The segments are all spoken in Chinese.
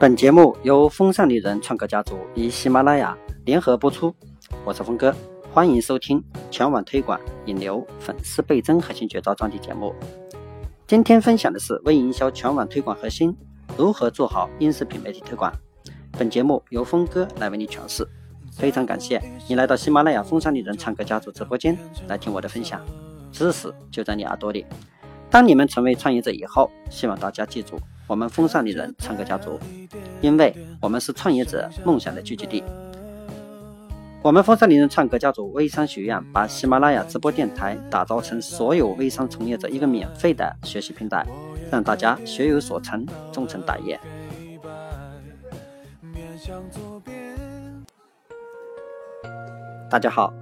本节目由风尚丽人创客家族与喜马拉雅联合播出，我是峰哥，欢迎收听全网推广引流粉丝倍增核心绝招专题节目。今天分享的是微营销全网推广核心，如何做好音视频媒体推广。本节目由峰哥来为你诠释，非常感谢你来到喜马拉雅风尚丽人创客家族直播间来听我的分享，知识就在你耳朵里。当你们成为创业者以后，希望大家记住。我们风尚丽人唱歌家族，因为我们是创业者梦想的聚集地。我们风尚丽人唱歌家族微商学院把喜马拉雅直播电台打造成所有微商从业者一个免费的学习平台，让大家学有所成，终成大业。大家好，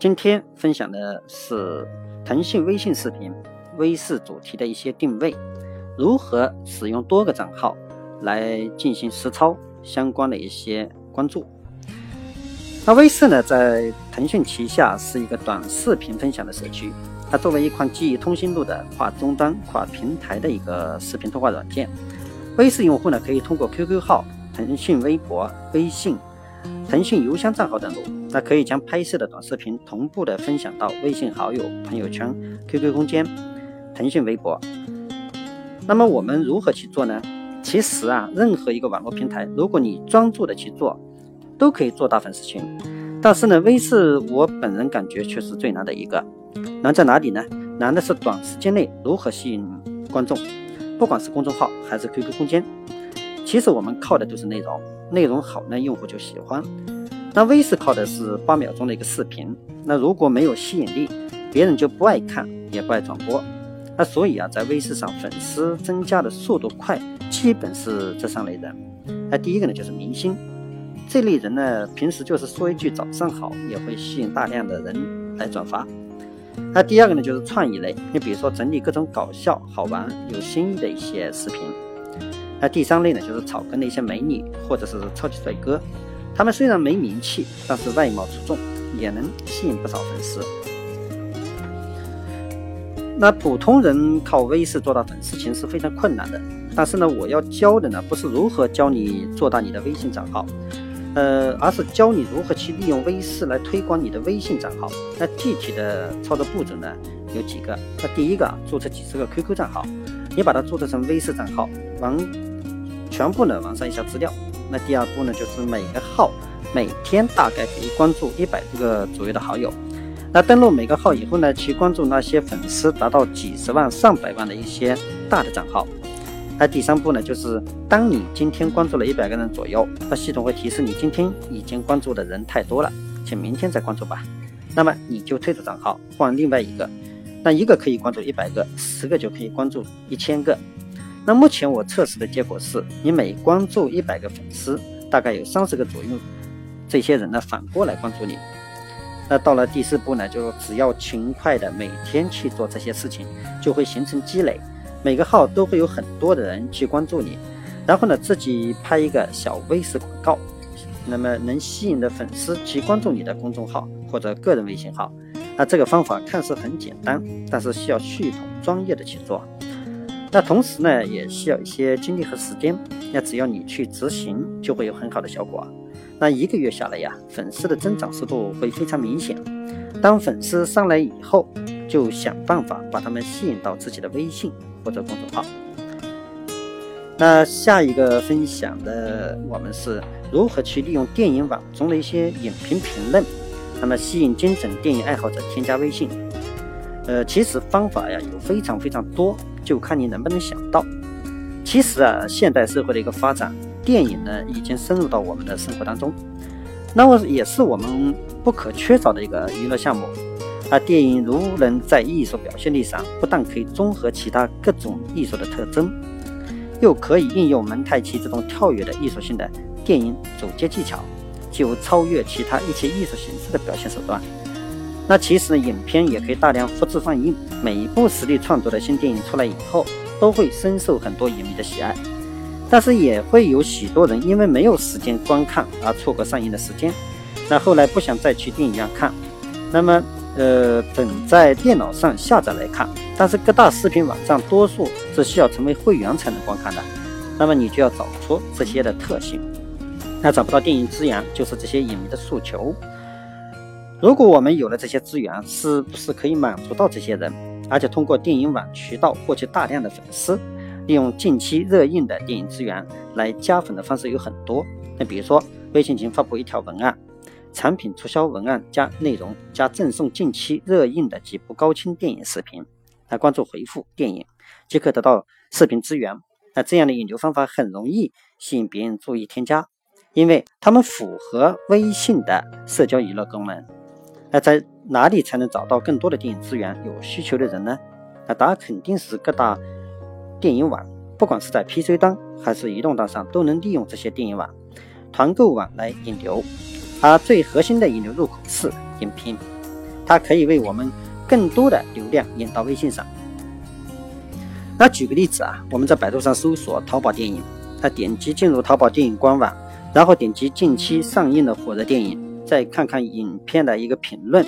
今天分享的是腾讯微信视频微视主题的一些定位。如何使用多个账号来进行实操相关的一些关注？那微视呢，在腾讯旗下是一个短视频分享的社区。它作为一款基于通讯录的跨终端、跨平台的一个视频通话软件，微视用户呢可以通过 QQ 号、腾讯微博、微信、腾讯邮箱账号登录，那可以将拍摄的短视频同步的分享到微信好友、朋友圈、QQ 空间、腾讯微博。那么我们如何去做呢？其实啊，任何一个网络平台，如果你专注的去做，都可以做大粉丝群。但是呢，微视我本人感觉却是最难的一个。难在哪里呢？难的是短时间内如何吸引观众，不管是公众号还是 QQ 空间。其实我们靠的都是内容，内容好呢，用户就喜欢。那微视靠的是八秒钟的一个视频，那如果没有吸引力，别人就不爱看，也不爱转播。那所以啊，在微视上粉丝增加的速度快，基本是这三类人。那第一个呢，就是明星，这类人呢，平时就是说一句早上好，也会吸引大量的人来转发。那第二个呢，就是创意类，你比如说整理各种搞笑、好玩、有新意的一些视频。那第三类呢，就是草根的一些美女或者是超级帅哥，他们虽然没名气，但是外貌出众，也能吸引不少粉丝。那普通人靠微视做大粉丝群是非常困难的，但是呢，我要教的呢不是如何教你做大你的微信账号，呃，而是教你如何去利用微视来推广你的微信账号。那具体的操作步骤呢有几个？那第一个，注册几十个 QQ 账号，你把它注册成微视账号，完全部呢完善一下资料。那第二步呢，就是每个号每天大概可以关注一百多个左右的好友。那登录每个号以后呢，去关注那些粉丝达到几十万、上百万的一些大的账号。那第三步呢，就是当你今天关注了一百个人左右，那系统会提示你今天已经关注的人太多了，请明天再关注吧。那么你就退出账号，换另外一个。那一个可以关注一百个，十个就可以关注一千个。那目前我测试的结果是，你每关注一百个粉丝，大概有三十个左右，这些人呢反过来关注你。那到了第四步呢，就是只要勤快的每天去做这些事情，就会形成积累，每个号都会有很多的人去关注你，然后呢，自己拍一个小微视广告，那么能吸引的粉丝去关注你的公众号或者个人微信号。那这个方法看似很简单，但是需要系统专业的去做。那同时呢，也需要一些精力和时间。那只要你去执行，就会有很好的效果。那一个月下来呀，粉丝的增长速度会非常明显。当粉丝上来以后，就想办法把他们吸引到自己的微信或者公众号。那下一个分享的，我们是如何去利用电影网中的一些影评评论，那么吸引精准电影爱好者添加微信。呃，其实方法呀有非常非常多，就看你能不能想到。其实啊，现代社会的一个发展。电影呢，已经深入到我们的生活当中，那么也是我们不可缺少的一个娱乐项目。而电影如能在艺术表现力上，不但可以综合其他各种艺术的特征，又可以应用蒙太奇这种跳跃的艺术性的电影走接技巧，具有超越其他一切艺术形式的表现手段。那其实，影片也可以大量复制放映，每一部实力创作的新电影出来以后，都会深受很多影迷的喜爱。但是也会有许多人因为没有时间观看而错过上映的时间，那后来不想再去电影院看，那么呃等在电脑上下载来看。但是各大视频网站多数是需要成为会员才能观看的，那么你就要找出这些的特性。那找不到电影资源，就是这些影迷的诉求。如果我们有了这些资源，是不是可以满足到这些人？而且通过电影网渠道获取大量的粉丝，利用近期热映的电影资源来加粉的方式有很多。那比如说，微信群发布一条文案，产品促销文案加内容加赠送近期热映的几部高清电影视频，来关注回复电影即可得到视频资源。那这样的引流方法很容易吸引别人注意添加。因为他们符合微信的社交娱乐功能，那在哪里才能找到更多的电影资源？有需求的人呢？那答案肯定是各大电影网，不管是在 PC 端还是移动端上，都能利用这些电影网、团购网来引流。而最核心的引流入口是影评，它可以为我们更多的流量引到微信上。那举个例子啊，我们在百度上搜索淘宝电影，那点击进入淘宝电影官网。然后点击近期上映的火热电影，再看看影片的一个评论。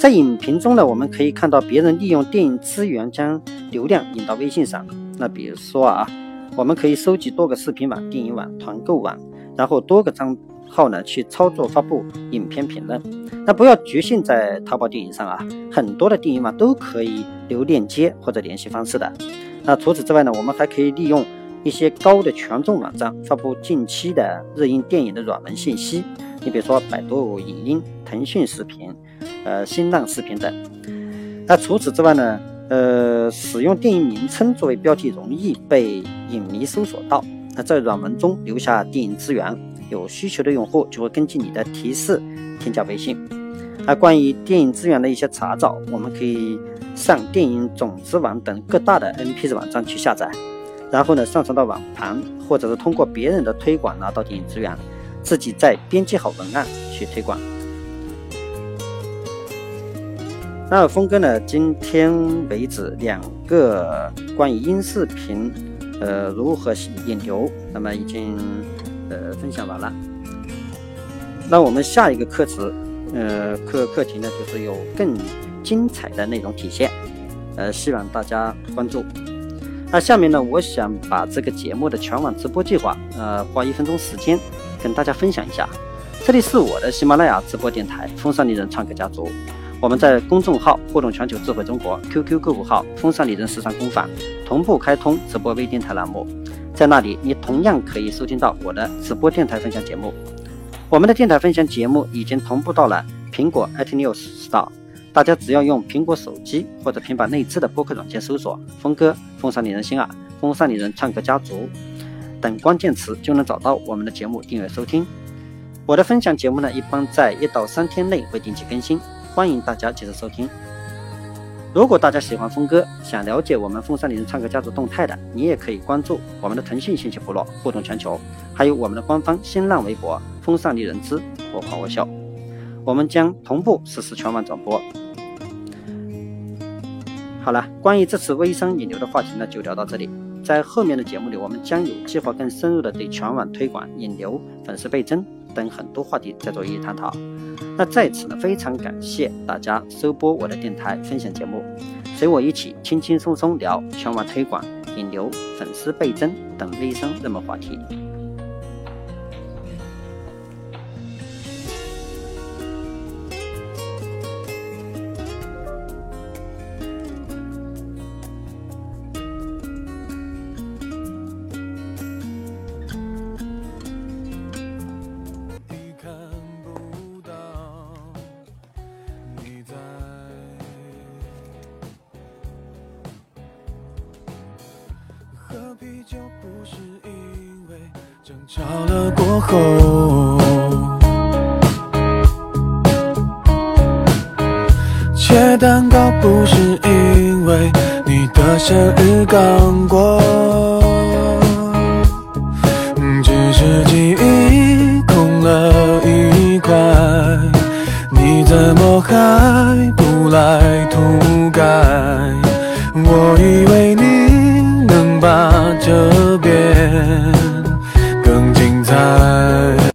在影评中呢，我们可以看到别人利用电影资源将流量引到微信上。那比如说啊，我们可以收集多个视频网、电影网、团购网，然后多个账号呢去操作发布影片评论。那不要局限在淘宝电影上啊，很多的电影网都可以留链接或者联系方式的。那除此之外呢，我们还可以利用。一些高的权重网站发布近期的热映电影的软文信息，你比如说百度影音、腾讯视频、呃新浪视频等。那除此之外呢，呃，使用电影名称作为标题容易被影迷搜索到。那在软文中留下电影资源，有需求的用户就会根据你的提示添加微信。那关于电影资源的一些查找，我们可以上电影种子网等各大的 NP 网站去下载。然后呢，上传到网盘，或者是通过别人的推广拿到电影资源，自己再编辑好文案去推广。那峰哥呢，今天为止两个关于音视频，呃，如何引流，那么已经呃分享完了。那我们下一个课时，呃，课课题呢，就是有更精彩的内容体现，呃，希望大家关注。那下面呢，我想把这个节目的全网直播计划，呃，花一分钟时间跟大家分享一下。这里是我的喜马拉雅直播电台“风尚丽人唱歌家族”，我们在公众号“互动全球智慧中国 ”QQ 客户号“风尚丽人时尚工坊”同步开通直播微电台栏目，在那里你同样可以收听到我的直播电台分享节目。我们的电台分享节目已经同步到了苹果 iTunes Store。大家只要用苹果手机或者平板内置的播客软件搜索“峰哥”“风尚丽人心啊”“风尚丽人唱歌家族”等关键词，就能找到我们的节目订阅收听。我的分享节目呢，一般在一到三天内会定期更新，欢迎大家接着收听。如果大家喜欢峰哥，想了解我们风尚丽人唱歌家族动态的，你也可以关注我们的腾讯信息部落“互动全球”，还有我们的官方新浪微博“风尚丽人之我夸我笑”。我们将同步实施全网转播。好了，关于这次微商引流的话题呢，就聊到这里。在后面的节目里，我们将有计划更深入的对全网推广、引流、粉丝倍增等很多话题再做一一探讨。那在此呢，非常感谢大家收播我的电台分享节目，随我一起轻轻松松聊全网推广、引流、粉丝倍增等微商热门话题。就不是因为争吵了过后切蛋糕不是因为你的生日刚过只是记忆空了一块你怎么还不来涂